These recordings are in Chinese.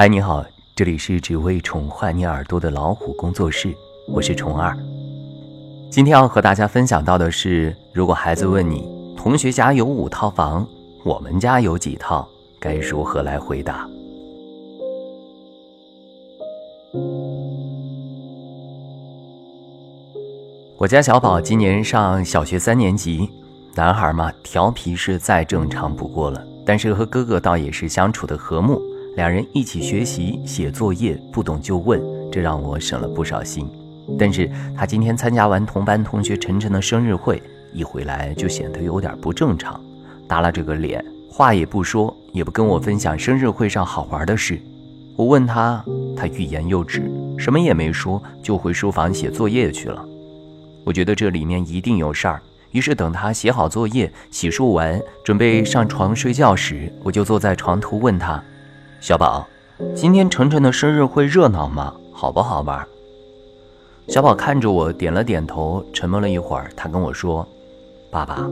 嗨，你好，这里是只为宠坏你耳朵的老虎工作室，我是虫儿。今天要和大家分享到的是，如果孩子问你，同学家有五套房，我们家有几套，该如何来回答？我家小宝今年上小学三年级，男孩嘛，调皮是再正常不过了，但是和哥哥倒也是相处的和睦。两人一起学习写作业，不懂就问，这让我省了不少心。但是他今天参加完同班同学晨晨的生日会，一回来就显得有点不正常，耷拉着个脸，话也不说，也不跟我分享生日会上好玩的事。我问他，他欲言又止，什么也没说，就回书房写作业去了。我觉得这里面一定有事儿，于是等他写好作业、洗漱完，准备上床睡觉时，我就坐在床头问他。小宝，今天晨晨的生日会热闹吗？好不好玩？小宝看着我，点了点头，沉默了一会儿，他跟我说：“爸爸，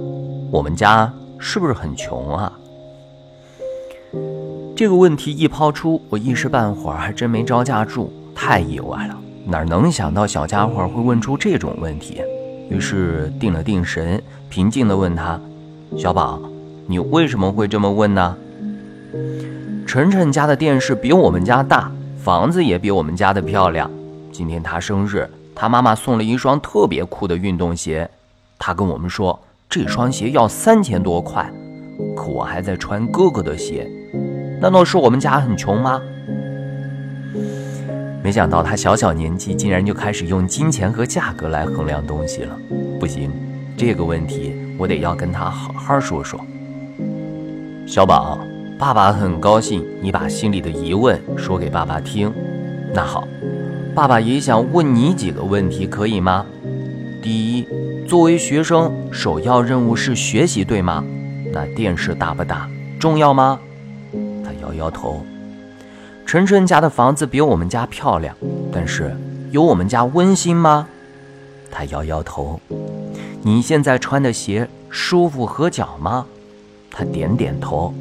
我们家是不是很穷啊？”这个问题一抛出，我一时半会儿还真没招架住，太意外了，哪能想到小家伙会问出这种问题？于是定了定神，平静地问他：“小宝，你为什么会这么问呢？”晨晨家的电视比我们家大，房子也比我们家的漂亮。今天他生日，他妈妈送了一双特别酷的运动鞋。他跟我们说，这双鞋要三千多块，可我还在穿哥哥的鞋。难道是我们家很穷吗？没想到他小小年纪，竟然就开始用金钱和价格来衡量东西了。不行，这个问题我得要跟他好好说说。小宝。爸爸很高兴你把心里的疑问说给爸爸听。那好，爸爸也想问你几个问题，可以吗？第一，作为学生，首要任务是学习，对吗？那电视大不大？重要吗？他摇摇头。晨晨家的房子比我们家漂亮，但是有我们家温馨吗？他摇摇头。你现在穿的鞋舒服合脚吗？他点点头。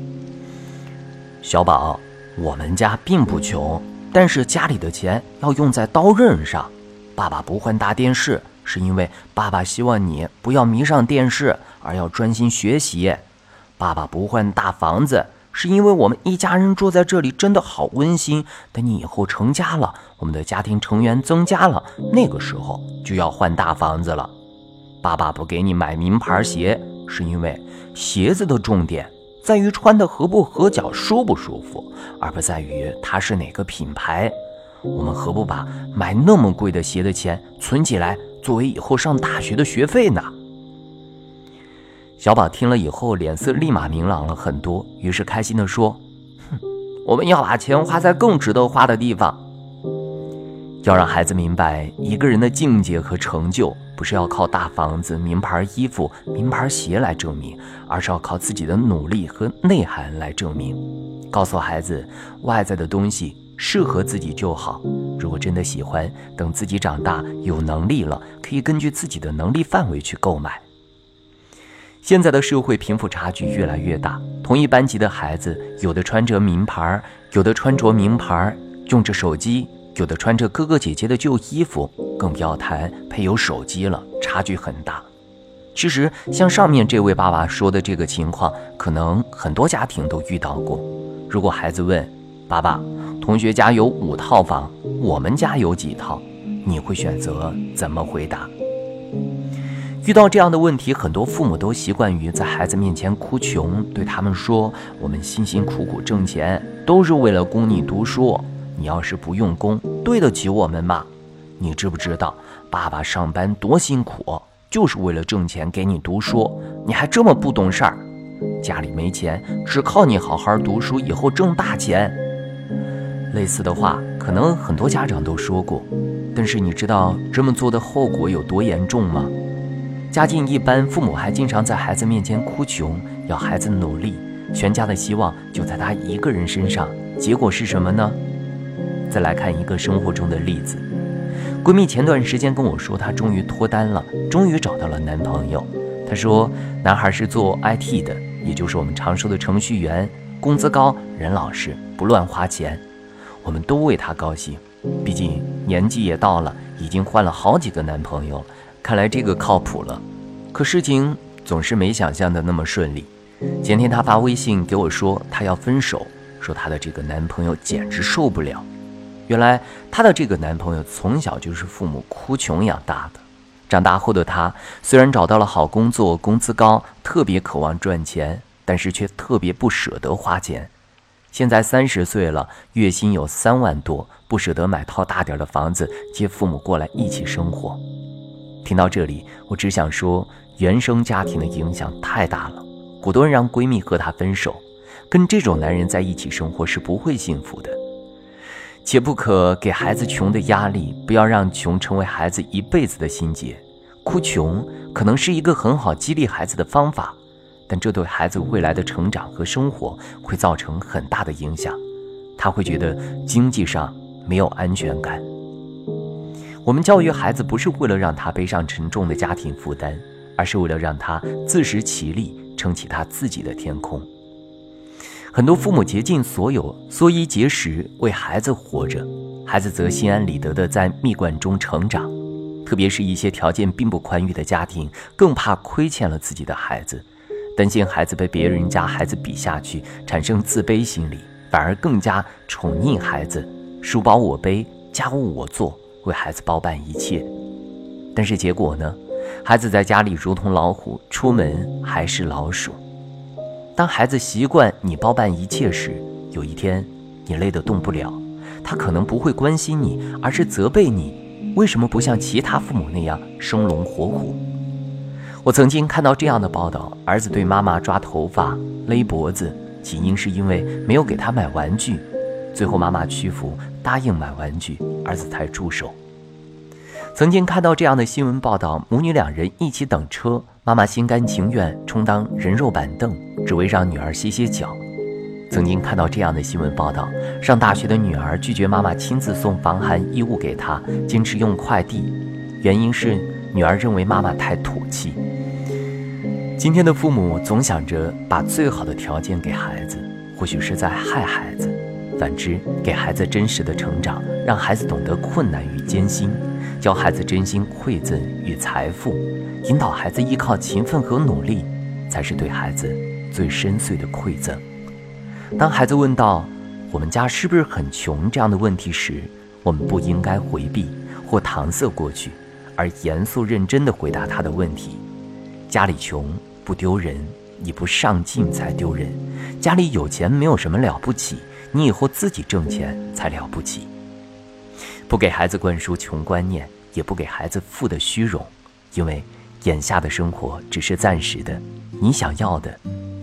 小宝，我们家并不穷，但是家里的钱要用在刀刃上。爸爸不换大电视，是因为爸爸希望你不要迷上电视，而要专心学习。爸爸不换大房子，是因为我们一家人住在这里真的好温馨。等你以后成家了，我们的家庭成员增加了，那个时候就要换大房子了。爸爸不给你买名牌鞋，是因为鞋子的重点。在于穿的合不合脚、舒不舒服，而不在于它是哪个品牌。我们何不把买那么贵的鞋的钱存起来，作为以后上大学的学费呢？小宝听了以后，脸色立马明朗了很多，于是开心地说：“哼，我们要把钱花在更值得花的地方。”要让孩子明白，一个人的境界和成就，不是要靠大房子、名牌衣服、名牌鞋来证明，而是要靠自己的努力和内涵来证明。告诉孩子，外在的东西适合自己就好。如果真的喜欢，等自己长大有能力了，可以根据自己的能力范围去购买。现在的社会贫富差距越来越大，同一班级的孩子，有的穿着名牌，有的穿着名牌，用着手机。有的穿着哥哥姐姐的旧衣服，更不要谈配有手机了，差距很大。其实像上面这位爸爸说的这个情况，可能很多家庭都遇到过。如果孩子问爸爸，同学家有五套房，我们家有几套？你会选择怎么回答？遇到这样的问题，很多父母都习惯于在孩子面前哭穷，对他们说：“我们辛辛苦苦挣钱，都是为了供你读书。”你要是不用功，对得起我们吗？你知不知道爸爸上班多辛苦，就是为了挣钱给你读书？你还这么不懂事儿？家里没钱，只靠你好好读书，以后挣大钱。类似的话，可能很多家长都说过，但是你知道这么做的后果有多严重吗？家境一般，父母还经常在孩子面前哭穷，要孩子努力，全家的希望就在他一个人身上，结果是什么呢？再来看一个生活中的例子，闺蜜前段时间跟我说，她终于脱单了，终于找到了男朋友。她说，男孩是做 IT 的，也就是我们常说的程序员，工资高，人老实，不乱花钱。我们都为她高兴。毕竟年纪也到了，已经换了好几个男朋友，看来这个靠谱了。可事情总是没想象的那么顺利。前天她发微信给我说，她要分手，说她的这个男朋友简直受不了。原来她的这个男朋友从小就是父母哭穷养大的。长大后的她虽然找到了好工作，工资高，特别渴望赚钱，但是却特别不舍得花钱。现在三十岁了，月薪有三万多，不舍得买套大点的房子接父母过来一起生活。听到这里，我只想说，原生家庭的影响太大了，果断让闺蜜和他分手。跟这种男人在一起生活是不会幸福的。且不可给孩子穷的压力，不要让穷成为孩子一辈子的心结。哭穷可能是一个很好激励孩子的方法。但这对孩子未来的成长和生活会造成很大的影响，他会觉得经济上没有安全感。我们教育孩子不是为了让他背上沉重的家庭负担，而是为了让他自食其力，撑起他自己的天空。很多父母竭尽所有，缩衣节食为孩子活着，孩子则心安理得地在蜜罐中成长。特别是一些条件并不宽裕的家庭，更怕亏欠了自己的孩子。担心孩子被别人家孩子比下去，产生自卑心理，反而更加宠溺孩子，书包我背，家务我做，为孩子包办一切。但是结果呢？孩子在家里如同老虎，出门还是老鼠。当孩子习惯你包办一切时，有一天你累得动不了，他可能不会关心你，而是责备你，为什么不像其他父母那样生龙活虎？我曾经看到这样的报道：儿子对妈妈抓头发、勒脖子，起因是因为没有给他买玩具。最后妈妈屈服，答应买玩具，儿子才住手。曾经看到这样的新闻报道：母女两人一起等车，妈妈心甘情愿充当人肉板凳，只为让女儿歇歇脚。曾经看到这样的新闻报道：上大学的女儿拒绝妈妈亲自送防寒衣物给她，坚持用快递，原因是女儿认为妈妈太土气。今天的父母总想着把最好的条件给孩子，或许是在害孩子；反之，给孩子真实的成长，让孩子懂得困难与艰辛，教孩子真心馈赠与财富，引导孩子依靠勤奋和努力，才是对孩子最深邃的馈赠。当孩子问到“我们家是不是很穷”这样的问题时，我们不应该回避或搪塞过去，而严肃认真地回答他的问题：家里穷。不丢人，你不上进才丢人。家里有钱没有什么了不起，你以后自己挣钱才了不起。不给孩子灌输穷观念，也不给孩子富的虚荣，因为眼下的生活只是暂时的。你想要的，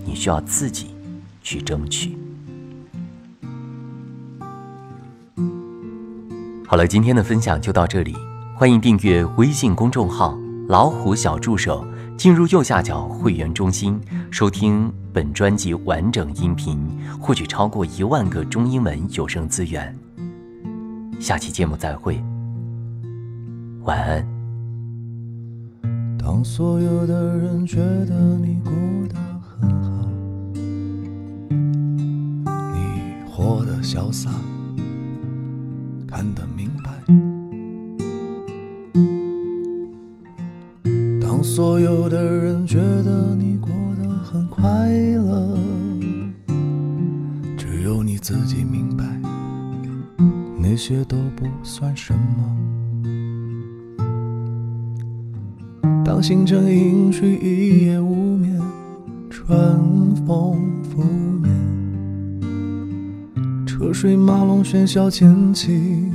你需要自己去争取。好了，今天的分享就到这里，欢迎订阅微信公众号“老虎小助手”。进入右下角会员中心，收听本专辑完整音频，获取超过一万个中英文有声资源。下期节目再会，晚安。当所有的人觉得你过得很好，你活得潇洒，看得明白。当所有的人觉得你过得很快乐，只有你自己明白，那些都不算什么。当星辰隐去，一夜无眠，春风拂面，车水马龙喧嚣渐起，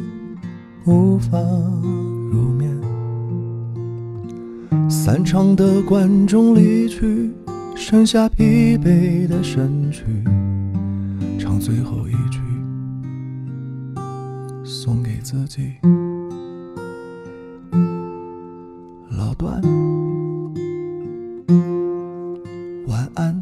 无法入眠。散场的观众离去，剩下疲惫的身躯，唱最后一句，自己。老段，晚安。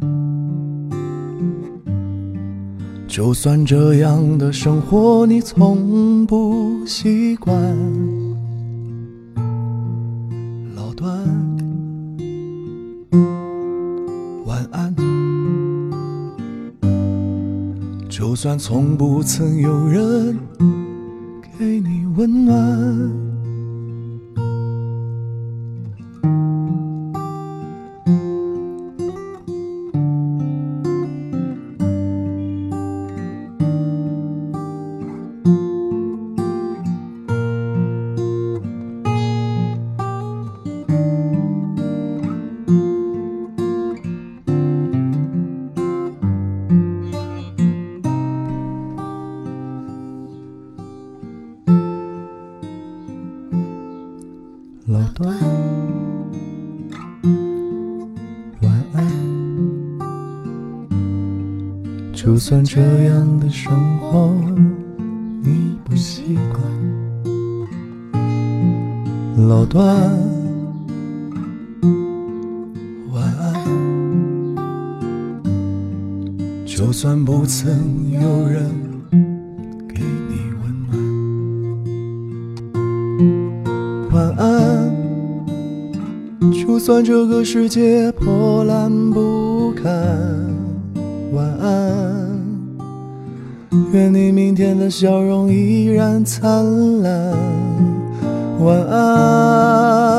就算这样的生活你从不习惯。老段，晚安。就算从不曾有人给你温暖。就算这样的生活你不习惯，老段，晚安。就算不曾有人给你温暖，晚安。就算这个世界破烂不堪，晚安。愿你明天的笑容依然灿烂，晚安。